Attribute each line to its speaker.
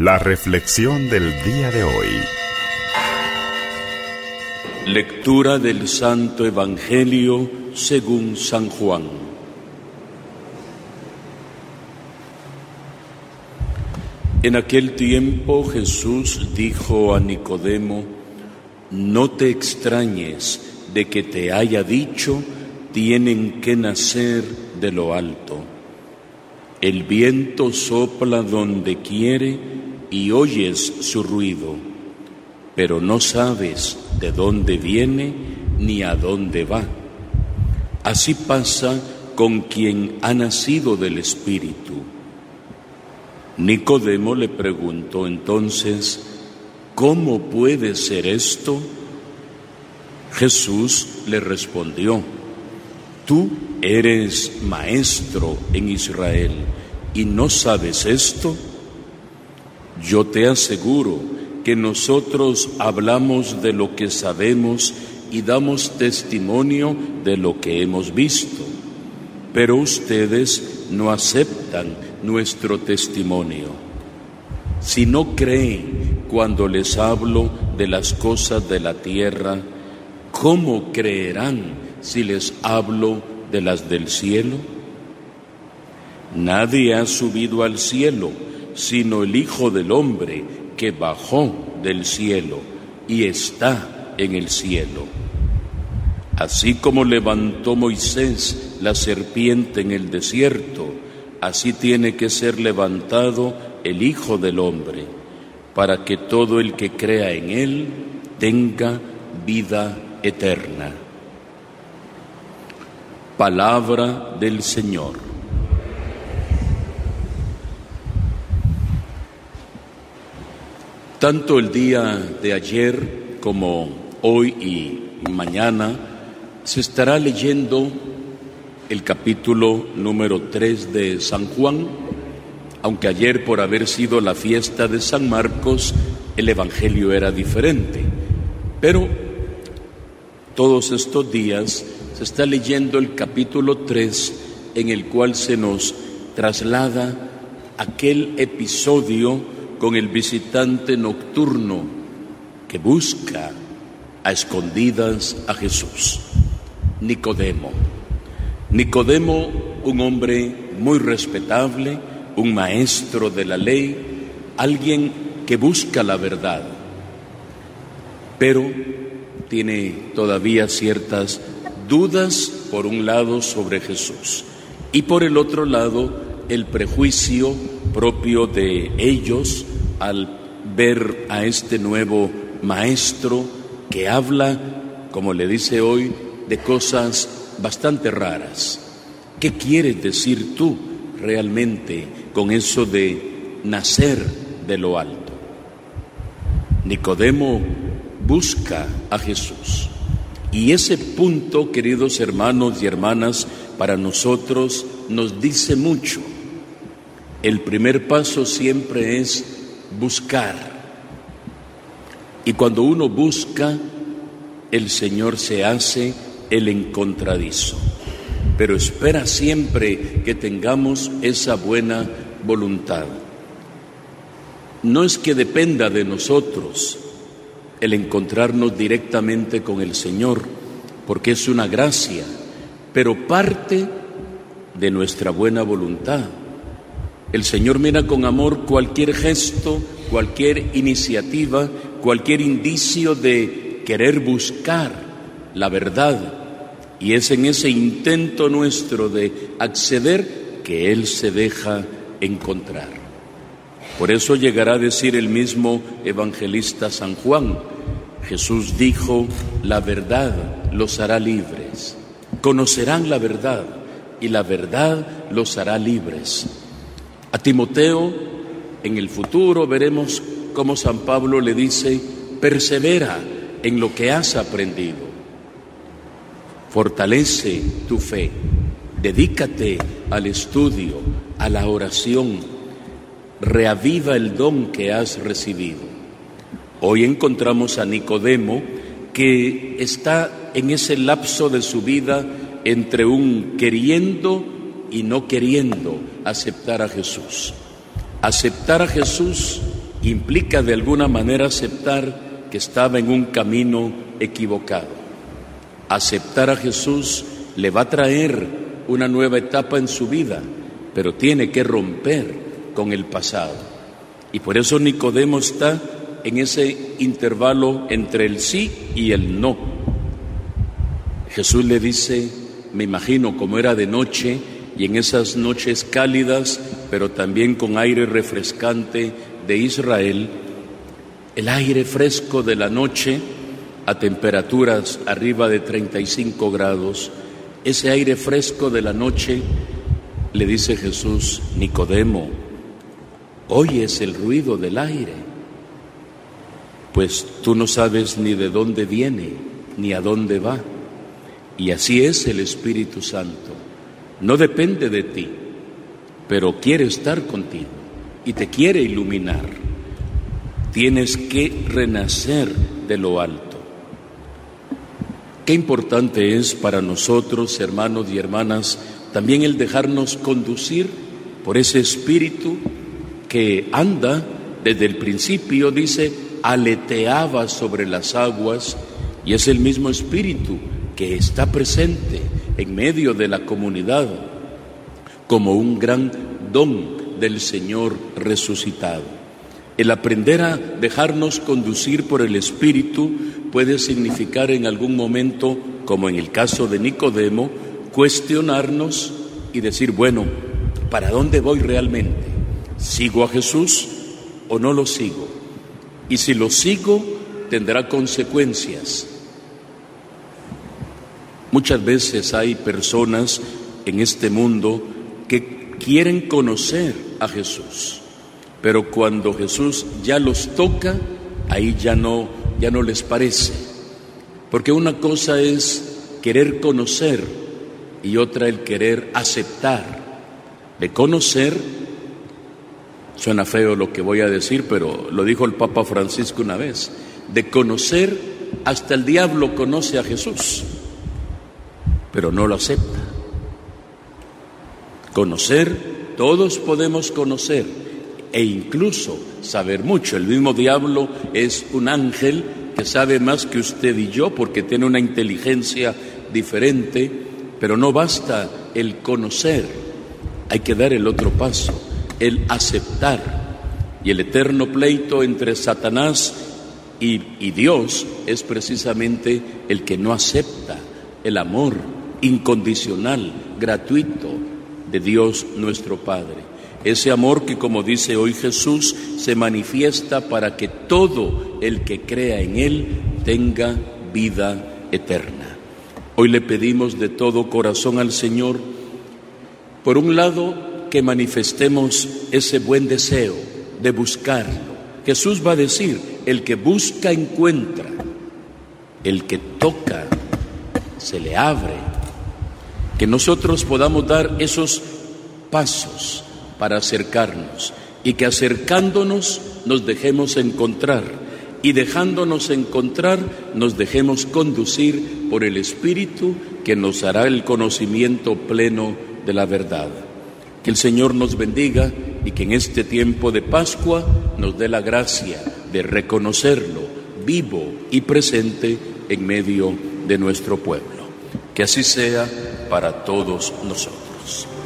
Speaker 1: La reflexión del día de hoy.
Speaker 2: Lectura del Santo Evangelio según San Juan. En aquel tiempo Jesús dijo a Nicodemo, no te extrañes de que te haya dicho, tienen que nacer de lo alto. El viento sopla donde quiere y oyes su ruido, pero no sabes de dónde viene ni a dónde va. Así pasa con quien ha nacido del Espíritu. Nicodemo le preguntó entonces, ¿cómo puede ser esto? Jesús le respondió, tú eres maestro en Israel y no sabes esto. Yo te aseguro que nosotros hablamos de lo que sabemos y damos testimonio de lo que hemos visto, pero ustedes no aceptan nuestro testimonio. Si no creen cuando les hablo de las cosas de la tierra, ¿cómo creerán si les hablo de las del cielo? Nadie ha subido al cielo sino el Hijo del Hombre que bajó del cielo y está en el cielo. Así como levantó Moisés la serpiente en el desierto, así tiene que ser levantado el Hijo del Hombre, para que todo el que crea en Él tenga vida eterna. Palabra del Señor. Tanto el día de ayer como hoy y mañana se estará leyendo el capítulo número 3 de San Juan, aunque ayer por haber sido la fiesta de San Marcos, el Evangelio era diferente. Pero todos estos días se está leyendo el capítulo 3 en el cual se nos traslada aquel episodio con el visitante nocturno que busca a escondidas a Jesús, Nicodemo. Nicodemo, un hombre muy respetable, un maestro de la ley, alguien que busca la verdad, pero tiene todavía ciertas dudas, por un lado, sobre Jesús y por el otro lado, el prejuicio propio de ellos al ver a este nuevo maestro que habla, como le dice hoy, de cosas bastante raras. ¿Qué quieres decir tú realmente con eso de nacer de lo alto? Nicodemo busca a Jesús. Y ese punto, queridos hermanos y hermanas, para nosotros nos dice mucho. El primer paso siempre es buscar. Y cuando uno busca, el Señor se hace el encontradizo. Pero espera siempre que tengamos esa buena voluntad. No es que dependa de nosotros el encontrarnos directamente con el Señor, porque es una gracia, pero parte de nuestra buena voluntad. El Señor mira con amor cualquier gesto, cualquier iniciativa, cualquier indicio de querer buscar la verdad. Y es en ese intento nuestro de acceder que Él se deja encontrar. Por eso llegará a decir el mismo evangelista San Juan, Jesús dijo, la verdad los hará libres. Conocerán la verdad y la verdad los hará libres. A Timoteo, en el futuro veremos cómo San Pablo le dice, persevera en lo que has aprendido, fortalece tu fe, dedícate al estudio, a la oración, reaviva el don que has recibido. Hoy encontramos a Nicodemo que está en ese lapso de su vida entre un queriendo y no queriendo aceptar a Jesús. Aceptar a Jesús implica de alguna manera aceptar que estaba en un camino equivocado. Aceptar a Jesús le va a traer una nueva etapa en su vida, pero tiene que romper con el pasado. Y por eso Nicodemo está en ese intervalo entre el sí y el no. Jesús le dice, me imagino como era de noche y en esas noches cálidas, pero también con aire refrescante de Israel, el aire fresco de la noche a temperaturas arriba de 35 grados, ese aire fresco de la noche, le dice Jesús, Nicodemo, oyes el ruido del aire, pues tú no sabes ni de dónde viene ni a dónde va. Y así es el Espíritu Santo. No depende de ti, pero quiere estar contigo y te quiere iluminar. Tienes que renacer de lo alto. Qué importante es para nosotros, hermanos y hermanas, también el dejarnos conducir por ese espíritu que anda desde el principio, dice, aleteaba sobre las aguas y es el mismo espíritu que está presente en medio de la comunidad como un gran don del Señor resucitado. El aprender a dejarnos conducir por el Espíritu puede significar en algún momento, como en el caso de Nicodemo, cuestionarnos y decir, bueno, ¿para dónde voy realmente? ¿Sigo a Jesús o no lo sigo? Y si lo sigo, tendrá consecuencias. Muchas veces hay personas en este mundo que quieren conocer a Jesús pero cuando Jesús ya los toca, ahí ya no, ya no les parece. Porque una cosa es querer conocer y otra el querer aceptar. De conocer, suena feo lo que voy a decir, pero lo dijo el Papa Francisco una vez, de conocer, hasta el diablo conoce a Jesús, pero no lo acepta. Conocer, todos podemos conocer, e incluso saber mucho. El mismo diablo es un ángel que sabe más que usted y yo porque tiene una inteligencia diferente, pero no basta el conocer, hay que dar el otro paso, el aceptar. Y el eterno pleito entre Satanás y, Dios es precisamente el que no acepta el amor incondicional, gratuito de Dios nuestro Padre. Ese amor que, como dice hoy Jesús, se manifiesta para que todo el que crea en Él tenga vida eterna. Hoy le pedimos de todo corazón al Señor, por un lado, que manifestemos ese buen deseo de buscarlo. Jesús va a decir, el que busca encuentra, el que toca se le abre. Que nosotros podamos dar esos pasos para acercarnos y que acercándonos nos dejemos encontrar y dejándonos encontrar nos dejemos conducir por el Espíritu que nos hará el conocimiento pleno de la verdad. Que el Señor nos bendiga y que en este tiempo de Pascua nos dé la gracia de reconocerlo vivo y presente en medio de nuestro pueblo. Que así sea para todos nosotros.